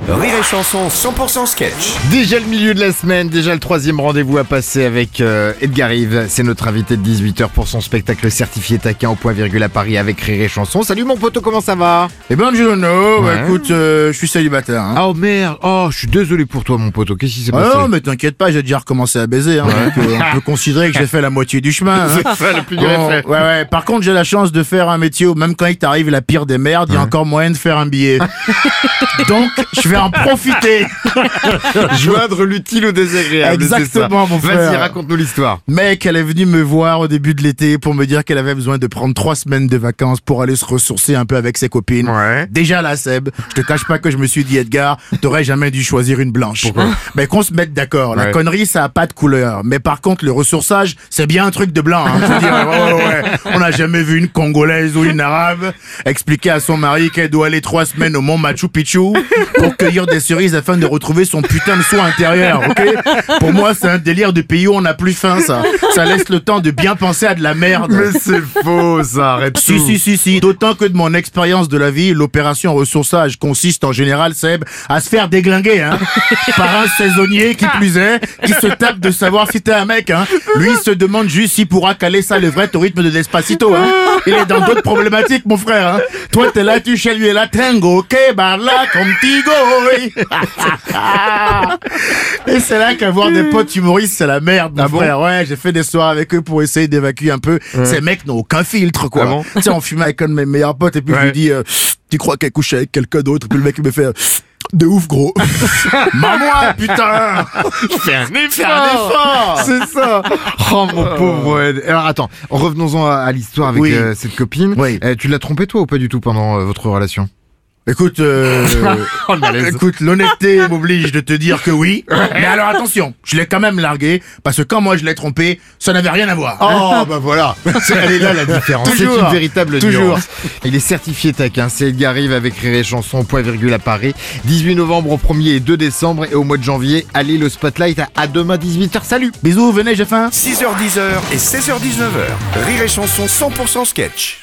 Rire et Chanson 100% sketch. Déjà le milieu de la semaine, déjà le troisième rendez-vous à passer avec euh, Edgar Yves. C'est notre invité de 18h pour son spectacle certifié taquin au point virgule à Paris avec Rire et Chanson. Salut mon poteau, comment ça va? Eh ben, Giorno, bah, Ouais. écoute, euh, je suis célibataire. Hein. Oh merde, oh je suis désolé pour toi mon poteau, qu'est-ce qui s'est Ah passé? non, mais t'inquiète pas, j'ai déjà recommencé à baiser. Hein, donc, euh, on peut considérer que j'ai fait la moitié du chemin. hein. C'est ça le plus dur Bon, effet. ouais, ouais. Par contre, j'ai la chance de faire un métier où même quand il t'arrive la pire des merdes, il y a encore moyen de faire un billet. Donc, je vais en profiter. Joindre l'utile au désagréable. Exactement, mon Vas-y, frère. raconte-nous l'histoire. Mec, elle est venue me voir au début de l'été pour me dire qu'elle avait besoin de prendre trois semaines de vacances pour aller se ressourcer un peu avec ses copines. Ouais. Déjà là, Seb, je te cache pas que je me suis dit, Edgar, t'aurais jamais dû choisir une blanche. Pourquoi Ben qu'on se mette d'accord. La Ouais. connerie, ça a pas de couleur. Mais par contre, le ressourçage, c'est bien un truc de blanc. Hein, je veux dire, ouais, ouais, ouais. On n'a jamais vu une Congolaise ou une Arabe expliquer à son mari qu'elle doit aller trois semaines au Mont Machu Picchu pour cueillir des cerises afin de retrouver son putain de soin intérieur, ok? Pour moi, c'est un délire de pays où on n'a plus faim, ça. Ça laisse le temps de bien penser à de la merde. Mais c'est faux ça, arrête Si, tout. si, si, si. D'autant que de mon expérience de la vie, l'opération ressourçage consiste en général, Seb, à se faire déglinguer, hein. par un saisonnier qui plus est, qui se tape de savoir si t'es un mec, hein. Lui, il se demande juste s'il pourra caler ça levrette au rythme de Despacito, hein. Il est dans d'autres problématiques, mon frère, hein. Toi, t'es là, tu chez lui et là, tango, que barla contigo, oui. Et c'est là qu'avoir des potes humoristes, c'est la merde, mon Ah bon frère. Ouais, j'ai fait des soirées avec eux pour essayer d'évacuer un peu. Ces mecs n'ont aucun filtre, quoi. Ah bon tu sais, on fumait avec un de mes meilleurs potes et puis je lui dis, euh, tu crois qu'elle couche avec quelqu'un d'autre? Puis le mec, il me fait, euh, de ouf, gros. Maman, putain! Fais un Fais un effort! C'est ça. Oh mon pauvre Ed. Alors attends, revenons-en à, à l'histoire avec Oui. euh, cette copine. Oui. Euh, tu l'as trompé toi ou pas du tout pendant euh, votre relation? Écoute, euh, écoute, l'honnêteté m'oblige de te dire que oui. Mais alors attention, je l'ai quand même largué parce que quand moi je l'ai trompé, ça n'avait rien à voir. Oh bah voilà, C'est- elle est là la différence. C'est Toujours. une véritable Toujours. nuance. Il est certifié taquin. C'est Edgar Rive avec Rire et Chanson, point virgule à Paris. 18 novembre au 1er et 2 décembre et au mois de janvier. Allez le spotlight à, à demain 18h. Salut. Bisous, venez, j'ai faim. 6h10 et 16h19h. Rire et Chanson 100% sketch.